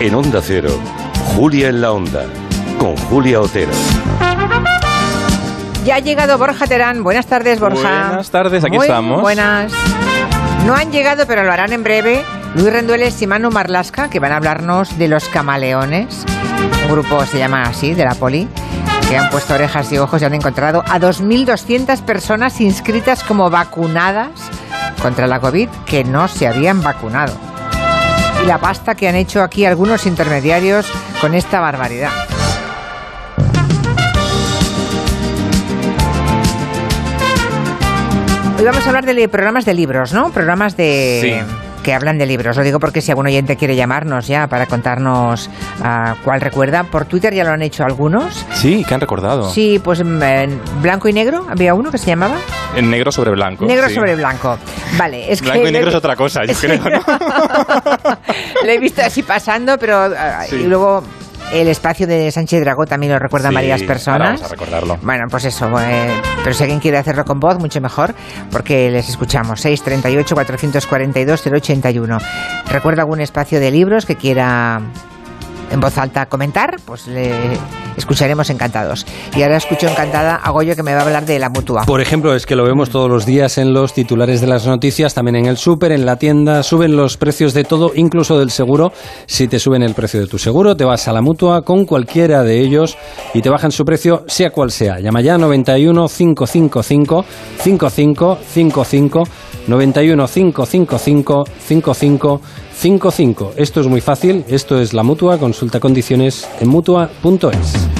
En Onda Cero, Julia en la Onda, con Julia Otero. Ya ha llegado Borja Terán. Buenas tardes, Borja. Buenas tardes, aquí Muy estamos. Buenas. No han llegado, pero lo harán en breve. Luis Rendueles y Manu Marlasca, que van a hablarnos de los camaleones. Un grupo se llama así, de la poli, que han puesto orejas y ojos y han encontrado a 2.200 personas inscritas como vacunadas contra la COVID que no se habían vacunado. Y la pasta que han hecho aquí algunos intermediarios con esta barbaridad. Hoy vamos a hablar de programas de libros, ¿no? Programas de... Que hablan de libros. Lo digo porque si algún oyente quiere llamarnos ya para contarnos ah, cuál recuerda. Por Twitter ya lo han hecho algunos. Sí, que han recordado. Sí, pues mm, en blanco y negro. Había uno que se llamaba. En negro sobre blanco. negro sí. sobre blanco. Vale, es Blanco que. y negro es otra cosa, yo Sí. creo, ¿no? Lo he visto así pasando, pero. ah, Sí. Y luego. El espacio de Sánchez Dragó también lo recuerdan Sí, varias ahora personas. vamos a recordarlo. Bueno, pues eso. eh, pero si alguien quiere hacerlo con voz, mucho mejor, porque les escuchamos. 638-442-081. ¿Recuerda algún espacio de libros que quiera en voz alta comentar? Pues le escucharemos encantados. Y ahora escucho encantada a Goyo que me va a hablar de la mutua. Por ejemplo, es que lo vemos todos los días en los titulares de las noticias, también en el súper, en la tienda, suben los precios de todo, incluso del seguro. Si te suben el precio de tu seguro, te vas a la mutua con cualquiera de ellos y te bajan su precio, sea cual sea. Llama ya 91 555 5555 91 555 55 55. Esto es muy fácil, esto es la mutua, consulta condiciones en mutua.es.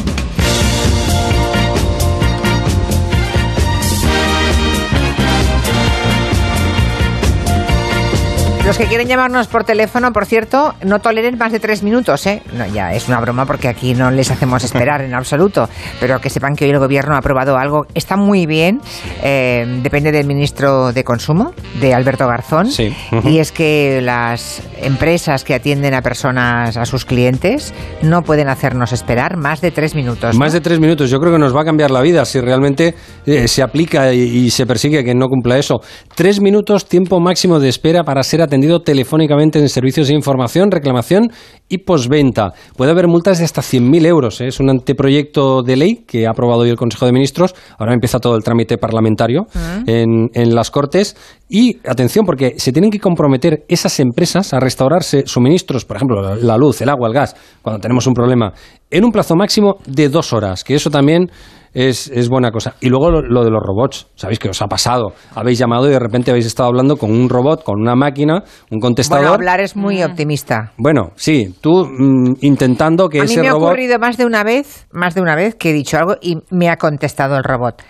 Los que quieren llamarnos por teléfono, por cierto, no toleren más de tres minutos, ¿eh? No, ya es una broma porque aquí no les hacemos esperar en absoluto, pero que sepan que hoy el gobierno ha aprobado algo, está muy bien, eh, depende del ministro de Consumo, de Alberto Garzón, Sí. y es que las empresas que atienden a personas, a sus clientes, no pueden hacernos esperar más de tres minutos. Más ¿no? de tres minutos. Yo creo que nos va a cambiar la vida si realmente eh, se aplica y, y se persigue que no cumpla eso. Tres minutos, tiempo máximo de espera para ser atendido telefónicamente en servicios de información, reclamación y posventa. Puede haber multas de hasta 100.000 euros. ¿eh? Es un anteproyecto de ley que ha aprobado hoy el Consejo de Ministros. Ahora empieza todo el trámite parlamentario en, en las Cortes. Y atención, porque se tienen que comprometer esas empresas a restaurarse suministros, por ejemplo, la- la luz, el agua, el gas, cuando tenemos un problema, en un plazo máximo de dos horas, que eso también es, es buena cosa. Y luego lo, lo de los robots, ¿sabéis qué os ha pasado? Habéis llamado y de repente habéis estado hablando con un robot, con una máquina, un contestador. Bueno, hablar es muy optimista. Bueno, sí, tú mm, intentando que A mí ese me ha robot... ocurrido más de una vez, más de una vez que he dicho algo y me ha contestado el robot.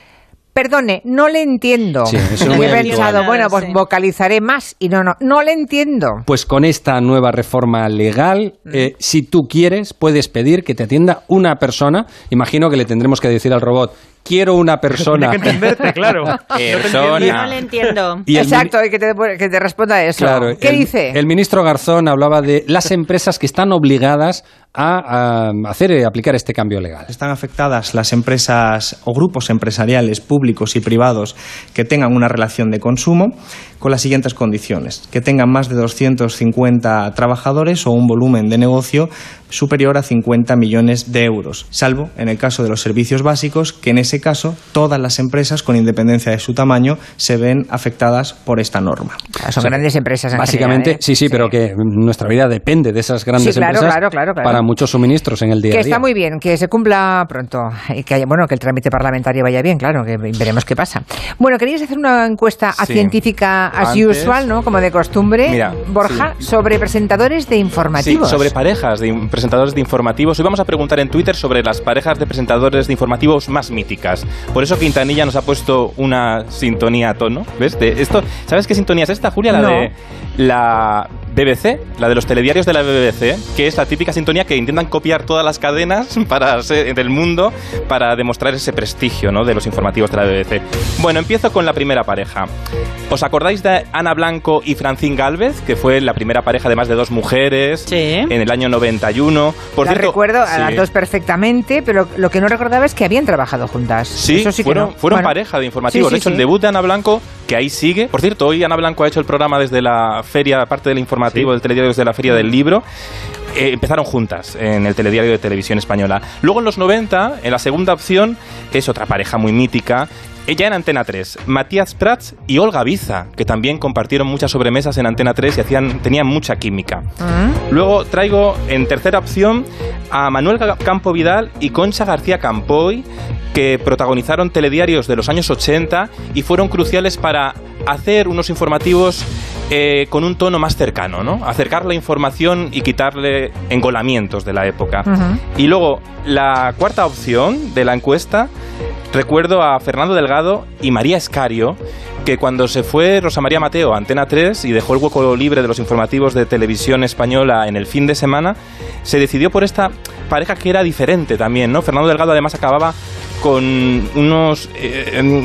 Perdone, no le entiendo. Sí, eso es muy he pensado, bueno, pues Sí. vocalizaré más y no, no, no le entiendo. Pues con esta nueva reforma legal, eh, si tú quieres, puedes pedir que te atienda una persona. Imagino que le tendremos que decir al robot, quiero una persona. Tiene que entenderte, claro. Persona. Yo no le entiendo. Y Exacto, y que te, que te responda eso. Claro, ¿Qué el- dice? El ministro Garzón hablaba de las empresas que están obligadas a, a hacer eh, aplicar este cambio legal. Están afectadas las empresas o grupos empresariales públicos y privados que tengan una relación de consumo con las siguientes condiciones. Que tengan más de 250 trabajadores o un volumen de negocio superior a 50 millones de euros, salvo en el caso de los servicios básicos, que en ese caso todas las empresas, con independencia de su tamaño, se ven afectadas por esta norma. Son grandes empresas en Básicamente, general, ¿eh? sí, sí, pero que nuestra vida depende de esas grandes Sí, claro, empresas claro, claro, claro. para muchos suministros en el día Que a día. está muy bien, que se cumpla pronto y que haya, bueno, que el trámite parlamentario vaya bien, claro, que veremos qué pasa. Bueno, querías hacer una encuesta a Sí. científica as Antes, usual, ¿no? Como de costumbre, Mira, Borja, sí. sobre presentadores de Sí, informativos. sobre parejas de presentadores de informativos. Hoy vamos a preguntar en Twitter sobre las parejas de presentadores de informativos más míticas. Por eso Quintanilla nos ha puesto una sintonía a tono. ¿Ves? De esto, ¿Sabes qué sintonía es esta, Julia? La No. de la BBC, la de los telediarios de la BBC, que es la típica sintonía que intentan copiar todas las cadenas para ser- del mundo para demostrar ese prestigio ¿no? de los informativos de la BBC. Bueno, empiezo con la primera pareja. ¿Os acordáis de Ana Blanco y Francine Galvez, que fue la primera pareja de más de dos mujeres Sí. en el año 91? Por Las cierto, recuerdo a sí. las dos perfectamente, pero lo que no recordaba es que habían trabajado juntas. Sí, Eso sí que fueron, no. fueron Bueno. pareja de informativos. Sí, sí, de hecho, sí. el debut de Ana Blanco, que ahí sigue. Por cierto, hoy Ana Blanco ha hecho el programa desde la feria, parte del informativo, del telediario desde la feria del libro. Eh, empezaron juntas en el telediario de televisión española. Luego en los 90, en la segunda opción, es otra pareja muy mítica. Ella en Antena 3, Matías Prats y Olga Biza, que también compartieron muchas sobremesas en Antena 3 y hacían, tenían mucha química. Luego traigo en tercera opción a Manuel Campo Vidal y Concha García Campoy, que protagonizaron telediarios de los años 80 y fueron cruciales para hacer unos informativos eh, con un tono más cercano, ¿no? Acercar la información y quitarle engolamientos de la época. Y luego, la cuarta opción de la encuesta, recuerdo a Fernando Delgado y María Escario, que cuando se fue Rosa María Mateo a Antena 3 y dejó el hueco libre de los informativos de televisión española en el fin de semana, se decidió por esta pareja que era diferente también, ¿no? Fernando Delgado además acababa con unos eh, em,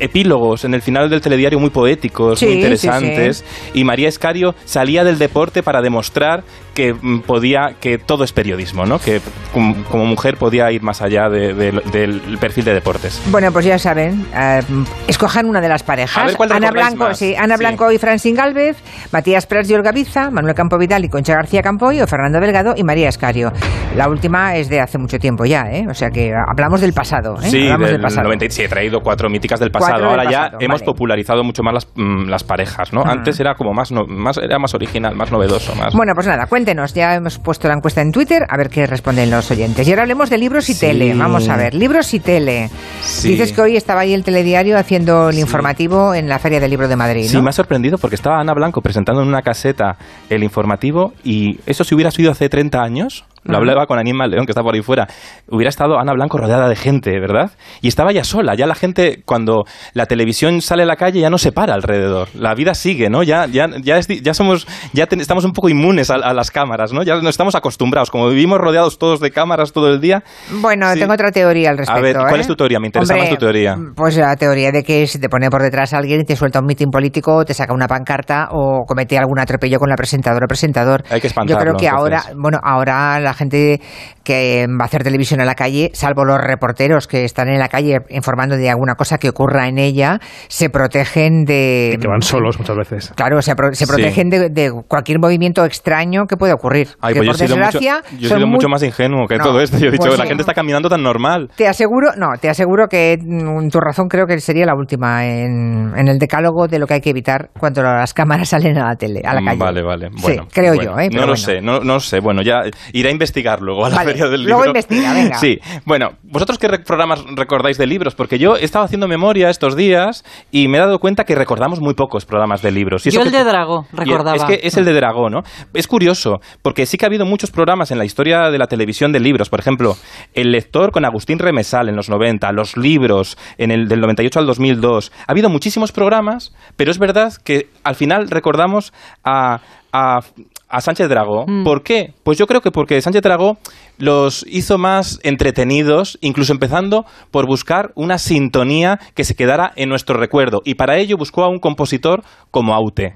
epílogos en el final del telediario muy poéticos, Sí, muy sí, interesantes, y María Escario salía del deporte para demostrar que mm, podía, que todo es periodismo, ¿no? Que como, como mujer podía ir más allá de- de- del perfil de deportes. Bueno, pues ya saben, eh, escojan una de las parejas. A ver, ¿cuál Ana Blanco, más? sí, Ana. Blanco y Francine Galvez, Matías Prats y Olga Biza, Manuel Campo Vidal y Concha García Campoy, o Fernando Delgado y María Escario. La última es de hace mucho tiempo ya, ¿eh? O sea que hablamos del pasado, ¿eh? Sí, del 97 he traído cuatro míticas del pasado. Cuatro del Ahora ya pasado, hemos popularizado mucho más las, mm, las parejas, ¿no? Antes era como más, no- más, era más original, más novedoso, más... Bueno, pues nada, cuéntenos. Ya hemos puesto la encuesta en Twitter a ver qué responden los oyentes. Y ahora hablemos de libros y Sí. tele. Vamos a ver, libros y tele. Sí. Dices que hoy estaba ahí el telediario haciendo el informativo en la Feria del Libro de Madrid, Sí, ¿no? me ha sorprendido porque estaba Ana Blanco presentando en una caseta el informativo y eso si hubiera sido hace 30 años, lo hablaba con Aníbal León que está por ahí fuera, hubiera estado Ana Blanco rodeada de gente, ¿verdad? Y estaba ya sola, ya la gente cuando la televisión sale a la calle ya no se para alrededor, la vida sigue, ¿no? Ya, ya, ya, es ya somos, ya ten- estamos un poco inmunes a, a las cámaras, ¿no? Ya no estamos acostumbrados, como vivimos rodeados todos de cámaras todo el día. Bueno, Sí. tengo otra teoría al respecto. A ver, ¿cuál ¿eh? es tu teoría? Me interesa Hombre, más tu teoría. Pues la teoría de que si te pone por detrás a alguien y te suelta un mitin político, te saca una pancarta o comete algún atropello con la presentadora o presentador. Hay que Yo creo espantarlo, que ahora, entonces. bueno, ahora la gente que va a hacer televisión en la calle, salvo los reporteros que están en la calle informando de alguna cosa que ocurra en ella, se protegen de... Y que van solos muchas veces. Claro, se, pro- se Sí. protegen de, de cualquier movimiento extraño que pueda ocurrir. Ay, que pues yo por he sido, mucho, desgracia yo he sido muy- mucho más ingenuo que No, todo esto. Yo he dicho, pues la sí. gente está caminando tan normal. Te aseguro, no, te aseguro que mm, tu razón creo que sería la última en, en el decálogo de lo que hay que evitar cuando las cámaras salen a la tele, a la Mm, calle. Vale, vale. Bueno, sí, creo bueno. yo, ¿eh? No Pero lo bueno. sé, no, no sé. Bueno, ya iré a investigar luego a la Vale, feria del libro. luego investiga, venga. Sí. Bueno, ¿vosotros qué programas recordáis de libros? Porque yo he estado haciendo memoria estos días y me he dado cuenta que recordamos muy pocos programas de libros. Y eso Yo el que- de Dragó, recordaba. Es que es el de Dragó, ¿no? Es curioso, porque sí que ha habido muchos programas en la historia de la televisión de libros. Por ejemplo, El lector con Agustín Remesal en los 90, Los libros en el del 98 al 2002. Ha habido muchísimos programas, pero es verdad que al final recordamos a, a, a Sánchez Dragó. Mm. ¿Por qué? Pues yo creo que porque Sánchez Dragó los hizo más entretenidos, incluso empezando por buscar una sintonía que se quedara en nuestro recuerdo. Y para ello buscó a un compositor como Aute.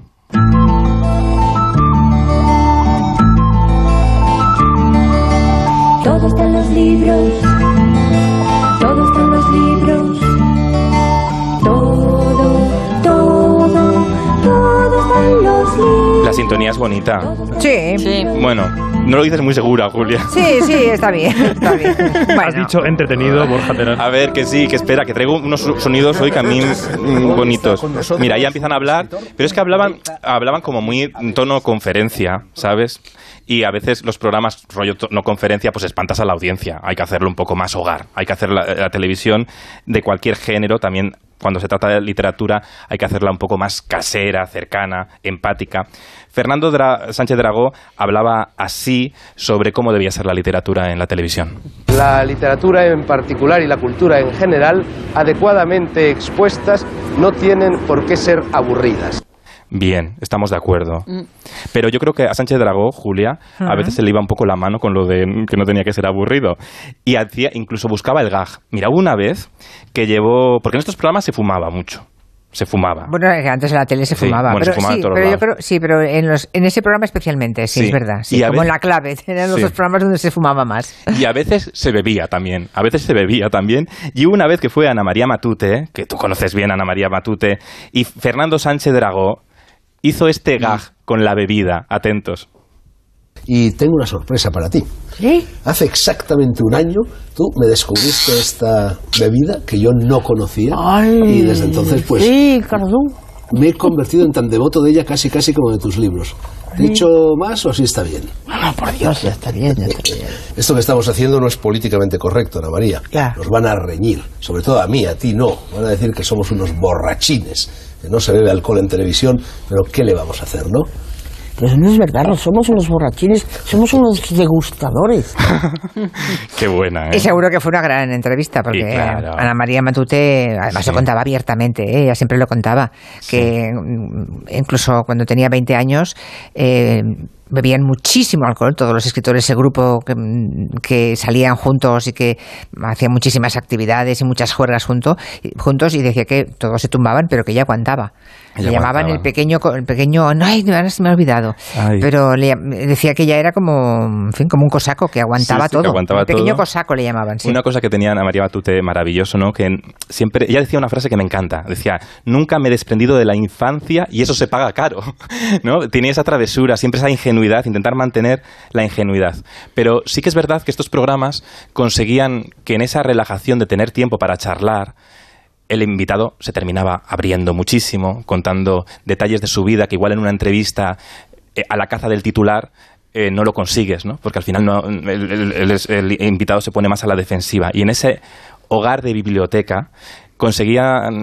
Todo está en los libros. La sintonía es bonita. Sí, sí, Sí. Bueno, no lo dices muy segura, Julia. sí, está bien, está bien. Has dicho entretenido, Borja Terán. A ver, que sí, que espera, que traigo unos so- sonidos hoy que a mí mm, bonitos. Mira, ya empiezan a hablar, pero es que hablaban, hablaban como muy en tono conferencia, ¿sabes? Y a veces los programas rollo no conferencia, pues espantas a la audiencia. Hay que hacerlo un poco más hogar. Hay que hacer la, la televisión de cualquier género también. Cuando se trata de literatura hay que hacerla un poco más casera, cercana, empática. Fernando Sánchez Dragó hablaba así sobre cómo debía ser la literatura en la televisión. La literatura en particular y la cultura en general, adecuadamente expuestas, no tienen por qué ser aburridas. Bien, estamos de acuerdo. Pero yo creo que a Sánchez Dragó, Julia, a veces se le iba un poco la mano con lo de que no tenía que ser aburrido. Y hacía, incluso buscaba el gag. Mira, hubo una vez que llevó. Porque en estos programas se fumaba mucho. Se fumaba. bueno, antes en la tele se Sí, fumaba. bueno, se pero fumaba en sí, pero yo lados. creo, sí, pero en, los, en ese programa especialmente, sí, Sí. es verdad. Sí, Y como en la clave, eran los dos programas donde se fumaba más. Y a veces se bebía también. A veces se bebía también. Y una vez que fue Ana María Matute, que tú conoces bien a Ana María Matute, y Fernando Sánchez Dragó hizo este gag con la bebida. Atentos. Y tengo una sorpresa para ti. ¿Sí? Hace exactamente un año tú me descubriste esta bebida que yo no conocía y desde entonces pues Sí, Cardón. me he convertido en tan devoto de ella casi casi como de tus libros. ¿He dicho más o así está bien? No, por Dios, ya está bien, ya está bien. Esto que estamos haciendo no es políticamente correcto, Ana María. Ya. Nos van a reñir, sobre todo a mí, a ti no. Van a decir que somos unos borrachines, no se bebe alcohol en televisión, pero ¿qué le vamos a hacer, no? Pero no es verdad, no somos unos borrachines, somos unos degustadores. Qué buena, ¿eh? Y seguro que fue una gran entrevista, porque claro. Ana María Matute, además Sí. lo contaba abiertamente, ¿eh? ella siempre lo contaba, que incluso cuando tenía 20 años eh, bebían muchísimo alcohol, todos los escritores, el grupo que, mm, que salían juntos y que hacían muchísimas actividades y muchas juergas junto, juntos y decía que todos se tumbaban, pero que ella aguantaba. Ella le llamaban aguantaba. el pequeño, el pequeño, no, ay, se me ha olvidado, Ay. pero le decía que ella era como, en fin, como un cosaco que aguantaba Sí, sí, que todo. aguantaba el pequeño todo. cosaco le llamaban, sí. Una cosa que tenía Ana María Batute maravilloso, ¿no? Que siempre, ella decía una frase que me encanta. Decía, nunca me he desprendido de la infancia y eso se paga caro, ¿no? Tenía esa travesura, siempre esa ingenuidad, intentar mantener la ingenuidad. Pero sí que es verdad que estos programas conseguían que en esa relajación de tener tiempo para charlar, el invitado se terminaba abriendo muchísimo, contando detalles de su vida que igual en una entrevista eh, a la caza del titular eh, no lo consigues, ¿no? Porque al final no, el, el- invitado se pone más a la defensiva. Y en ese hogar de biblioteca conseguían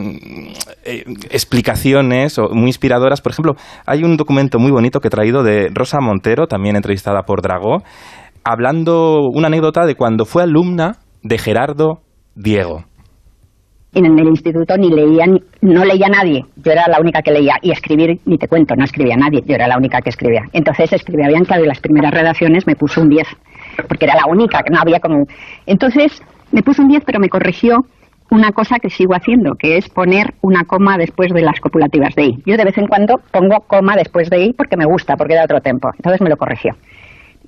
eh, explicaciones muy inspiradoras. Por ejemplo, hay un documento muy bonito que he traído de Rosa Montero, también entrevistada por Dragó, hablando una anécdota de cuando fue alumna de Gerardo Diego. en el instituto ni leía, no leía nadie. Yo era la única que leía. Y escribir, ni te cuento, no escribía nadie. Yo era la única que escribía. Entonces escribía Bianca de las primeras redacciones, me puso un 10. Porque era la única, que no había como... Entonces me puso un 10, pero me corrigió una cosa que sigo haciendo, que es poner una coma después de las copulativas de I. Yo de vez en cuando pongo coma después de I porque me gusta, porque da otro tiempo. Entonces me lo corrigió.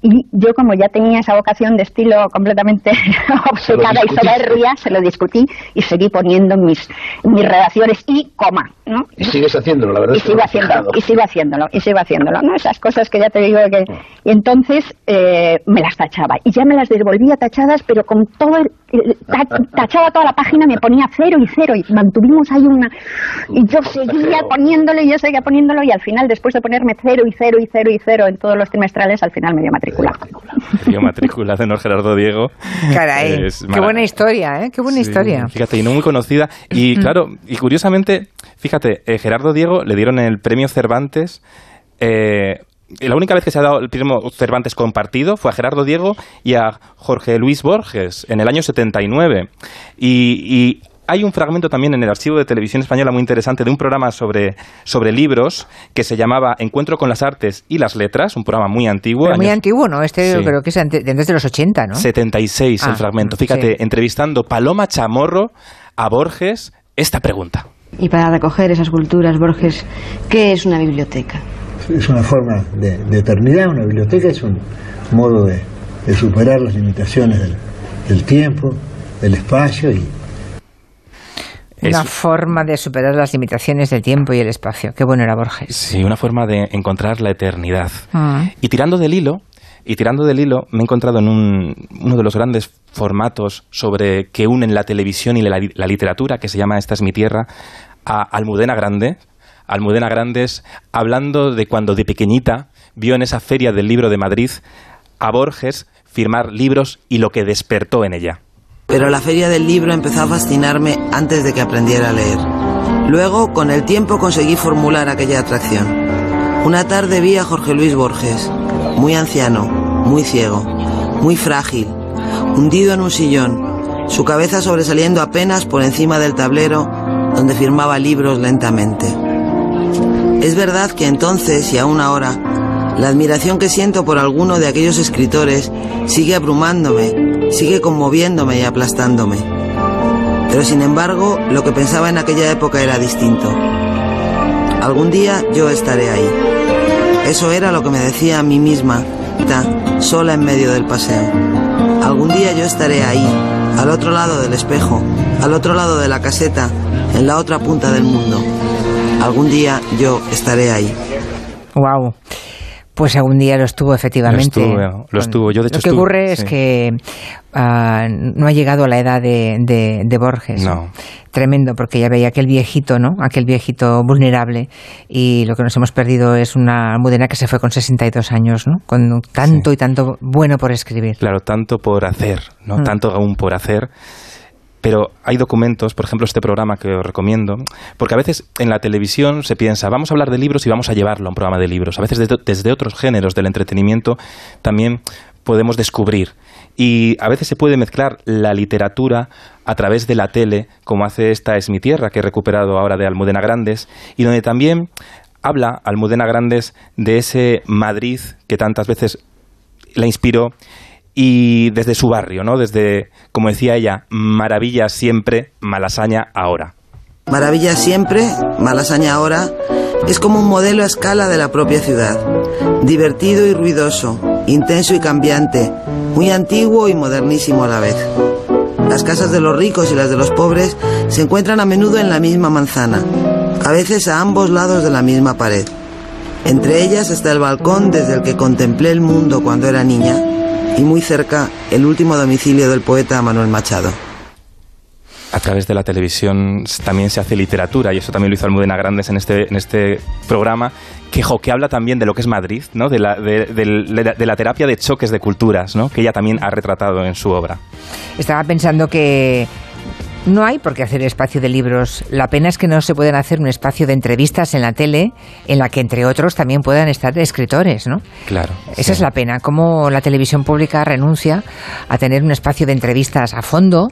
Y yo como ya tenía esa vocación de estilo completamente obcecada y soberbia, se lo discutí y seguí poniendo en mis, mis redacciones y coma, ¿no? Y sigues haciéndolo, la verdad Y es que sigo haciéndolo, y sigo haciéndolo, y sigo haciéndolo, ¿no? Esas cosas que ya te digo que... Y entonces eh, me las tachaba, y ya me las devolvía tachadas, pero con todo el... el- ta- tachaba toda la página, me ponía cero y cero, y mantuvimos ahí una... Y yo seguía poniéndolo, y yo seguía poniéndolo, y al final, después de ponerme cero y cero y cero y cero en todos los trimestrales, al final me dio matrícula. Matrícula de Nor Gerardo Diego. Caray, Es qué buena historia, ¿eh? Qué buena Sí, historia. Fíjate, y no muy conocida. Y claro, y curiosamente, fíjate, eh, Gerardo Diego le dieron el premio Cervantes. eh, la única vez que se ha dado el premio Cervantes compartido fue a Gerardo Diego y a Jorge Luis Borges en el año 79. Y, y hay un fragmento también en el archivo de televisión española muy interesante de un programa sobre, sobre libros que se llamaba Encuentro con las Artes y las Letras, un programa muy antiguo. Pero muy años- antiguo, ¿no? Este Sí. creo que es ante- desde los 80, ¿no? 76 Ah, el fragmento. sí. Fíjate, entrevistando Paloma Chamorro a Borges esta pregunta. Y para recoger esas culturas, Borges, ¿qué es una biblioteca? Es una forma de, de eternidad, una biblioteca es un modo de, de superar las limitaciones del, del tiempo, del espacio y Una Es- forma de superar las limitaciones del tiempo y el espacio. Qué bueno era Borges. Sí, una forma de encontrar la eternidad. Ah. Y tirando del hilo, y tirando del hilo, me he encontrado en un- uno de los grandes formatos sobre que unen la televisión y la, la literatura, que se llama Esta es mi tierra, a Almudena Grande. Almudena Grandes, hablando de cuando de pequeñita vio en esa feria del libro de Madrid a Borges firmar libros y lo que despertó en ella. Pero la feria del libro empezó a fascinarme antes de que aprendiera a leer. Luego, con el tiempo, conseguí formular aquella atracción. Una tarde vi a Jorge Luis Borges, muy anciano, muy ciego, muy frágil, hundido en un sillón, su cabeza sobresaliendo apenas por encima del tablero donde firmaba libros lentamente. Es verdad que entonces y aún ahora, la admiración que siento por alguno de aquellos escritores sigue abrumándome, sigue conmoviéndome y aplastándome. Pero sin embargo, lo que pensaba en aquella época era distinto. Algún día yo estaré ahí. Eso era lo que me decía a mí misma, ta, sola en medio del paseo. Algún día yo estaré ahí, al otro lado del espejo, al otro lado de la caseta, en la otra punta del mundo. Algún día yo estaré ahí. Wow. Pues algún día lo estuvo, efectivamente. Lo estuvo, lo estuvo. Yo, de hecho, Lo que ocurre es que ah, no ha llegado a la edad de, de- de Borges. No. Tremendo, porque ya veía aquel viejito, ¿no? Aquel viejito vulnerable. Y lo que nos hemos perdido es una Almudena que se fue con 62 años, ¿no? Con tanto y tanto bueno por escribir. Claro, tanto por hacer, ¿no? Mm. Tanto aún por hacer. Pero hay documentos, por ejemplo, este programa que os recomiendo, porque a veces en la televisión se piensa, vamos a hablar de libros y vamos a llevarlo a un programa de libros. A veces desde, otros géneros del entretenimiento también podemos descubrir. Y a veces se puede mezclar la literatura a través de la tele, como hace esta Es mi tierra, que he recuperado ahora de Almudena Grandes, y donde también habla Almudena Grandes de ese Madrid que tantas veces la inspiró y desde su barrio, ¿no? Desde, como decía ella, maravilla siempre, malasaña ahora. Maravilla siempre, Malasaña ahora, es como un modelo a escala de la propia ciudad. Divertido y ruidoso, intenso y cambiante, muy antiguo y modernísimo a la vez. Las casas de los ricos y las de los pobres se encuentran a menudo en la misma manzana, a veces a ambos lados de la misma pared. Entre ellas está el balcón desde el que contemplé el mundo cuando era niña y muy cerca el último domicilio del poeta Manuel Machado. A través de la televisión también se hace literatura y eso también lo hizo Almudena Grandes en este, en este programa que, jo, que habla también de lo que es Madrid, ¿no? de, la, de, del- de la- de la terapia de choques de culturas, ¿no? que ella también ha retratado en su obra. Estaba pensando que no hay por qué hacer espacio de libros. La pena es que no se pueden hacer un espacio de entrevistas en la tele en la que, entre otros, también puedan estar escritores, ¿no? Claro. Esa es la pena, cómo la televisión pública renuncia a tener un espacio de entrevistas a fondo.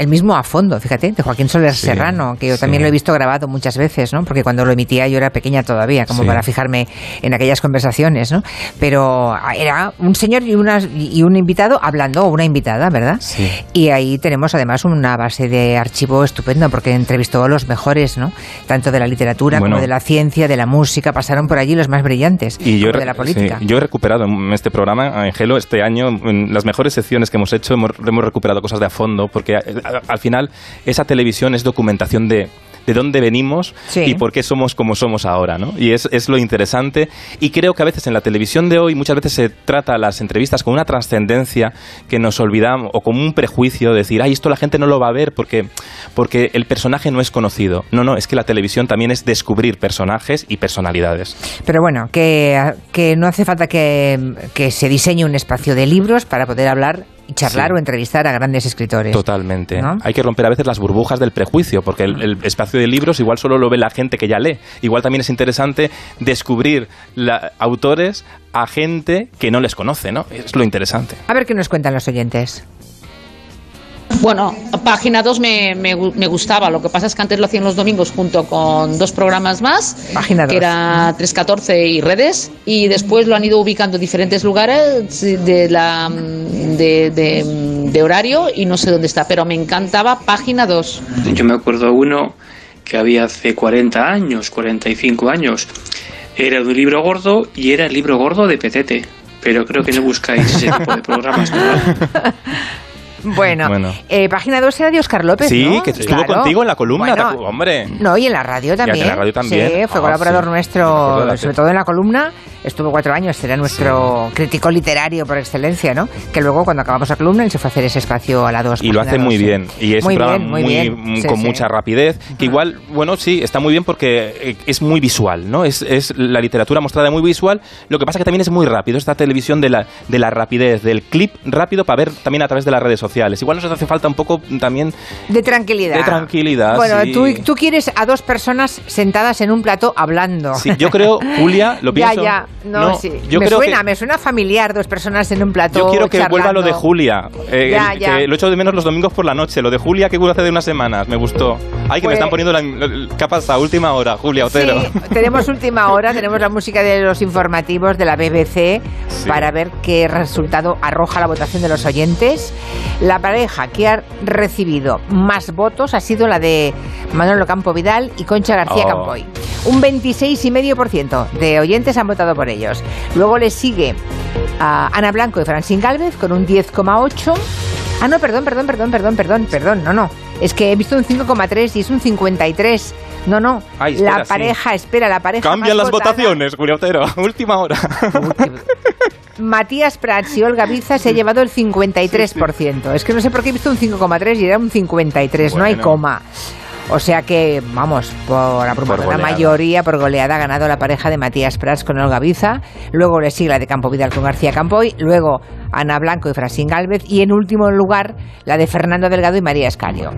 El mismo a fondo, fíjate, de Joaquín Soler Sí, Serrano, que yo sí. también lo he visto grabado muchas veces, ¿no? Porque cuando lo emitía yo era pequeña todavía, como Sí. para fijarme en aquellas conversaciones, ¿no? Pero era un señor y, una, y un invitado hablando, o una invitada, ¿verdad? Sí. Y ahí tenemos además una base de archivo estupendo porque entrevistó a los mejores, ¿no? Tanto de la literatura Bueno. como de la ciencia, de la música, pasaron por allí los más brillantes, Y yo, de la política. sí, yo he recuperado en este programa, Angelo, este año, en las mejores secciones que hemos hecho, hemos, hemos recuperado cosas de a fondo, porque al final esa televisión es documentación de de dónde venimos Sí. y por qué somos como somos ahora, ¿no? Y es, es lo interesante. Y creo que a veces en la televisión de hoy muchas veces se trata las entrevistas con una trascendencia que nos olvidamos o como un prejuicio, de decir, ay, esto la gente no lo va a ver porque, porque el personaje no es conocido. No, no, es que la televisión también es descubrir personajes y personalidades. Pero bueno, que, que no hace falta que, que se diseñe un espacio de libros para poder hablar y charlar Sí. o entrevistar a grandes escritores. Totalmente. ¿No? Hay que romper a veces las burbujas del prejuicio, porque el, el espacio de libros igual solo lo ve la gente que ya lee. Igual también es interesante descubrir la- autores a gente que no les conoce, ¿no? Es lo interesante. A ver qué nos cuentan los oyentes. Bueno, página 2 me, me me gustaba, lo que pasa es que antes lo hacían los domingos junto con dos programas más, Página que dos. era 314 y redes, y después lo han ido ubicando en diferentes lugares de, la, de, de- de horario y no sé dónde está, pero me encantaba página 2. Yo me acuerdo uno que había hace 40 años, 45 años. Era de un libro gordo y era el libro gordo de Petete. Pero creo que no buscáis ese tipo de programas, ¿verdad? Bueno, Bueno. eh, página 2 era de Oscar López, sí, ¿no? que estuvo Claro. contigo en la columna, Bueno, ¿te acu- hombre. No, y en la radio Y también. en la radio también. Sí, fue Ah, colaborador sí. Nuestro, sobre todo en la columna. Estuvo cuatro años, era nuestro crítico literario por excelencia, ¿no? Que luego, cuando acabamos la columna, él se fue a hacer ese espacio a la 2. Y lo hace muy bien. Y es Muy bien, muy muy, bien. Sí, con sí. mucha rapidez. Que igual, bueno, sí, está muy bien porque eh, es muy visual, ¿no? Es, es la literatura mostrada muy visual. Lo que pasa que también es muy rápido. Esta televisión de la, de la rapidez, del clip rápido para ver también a través de las redes sociales. Igual nos hace falta un poco también De tranquilidad. de tranquilidad. Bueno, tú, tú quieres a dos personas sentadas en un plato hablando. Sí, yo creo, Julia, lo ya, pienso. ya. No, sí. yo me creo suena, que- me suena familiar dos personas en un plato. Yo quiero que vuelva lo de charlando. Julia. eh, Ya, el- ya. Que lo echo de menos los domingos por la noche. Lo de Julia que hubo hace de unas semanas. Me gustó. Ay, que Pues- me están poniendo la, la- capas a última hora, Julia Otero. Sí, tenemos última hora, tenemos la música de los informativos de la BBC Sí. para ver qué resultado arroja la votación de los oyentes. La pareja que ha recibido más votos ha sido la de Manolo Campo Vidal y Concha García Oh. Campoy. Un 26,5% de oyentes han votado por ellos. Luego le sigue a Ana Blanco y Francine Gálvez con un 10,8%. Ah, no, perdón, perdón, perdón, perdón, perdón, perdón. No, no. Es que he visto un 5,3 y es un 53. No, no. Ay, espera, la sí. pareja, espera, la pareja. Cambian las votada- votaciones, Julio Otero. Última hora. Matías Prats y Olga Biza se ha llevado el 53%. Es que no sé por qué he visto un 5,3 y era un 53, no hay Bueno. coma. O sea que, vamos, por abrumadora goleada. mayoría, por goleada, ha ganado la pareja de Matías Prats con Olga Biza. Luego le sigue la de Campo Vidal con García Campoy. Luego Ana Blanco y Frasín Gálvez. Y en último lugar, la de Fernando Delgado y María Escario.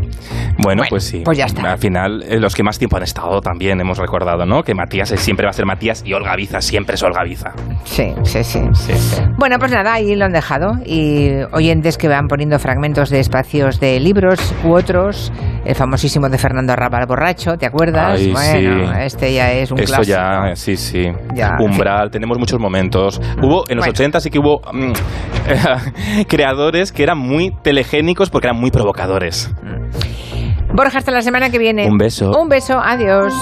Bueno, pues sí. pues ya está. Al final, eh, los que más tiempo han estado también hemos recordado, ¿no? Que Matías es- siempre va a ser Matías y Olga Biza siempre es Olga Biza. Sí, sí, sí. Sí, sí. Bueno, pues nada, ahí lo han dejado. Y oyentes que van poniendo fragmentos de espacios de libros u otros. El famosísimo de Fernando Arrabal Borracho, ¿te acuerdas? Ay, bueno, sí. este ya es un Eso clásico. ya, sí, sí. Ya, Umbral, tenemos muchos momentos. Hubo, en los Bueno. 80 sí que hubo mm, creadores que eran muy telegénicos porque eran muy provocadores. Borja, hasta la semana que viene. Un beso. Un beso, adiós.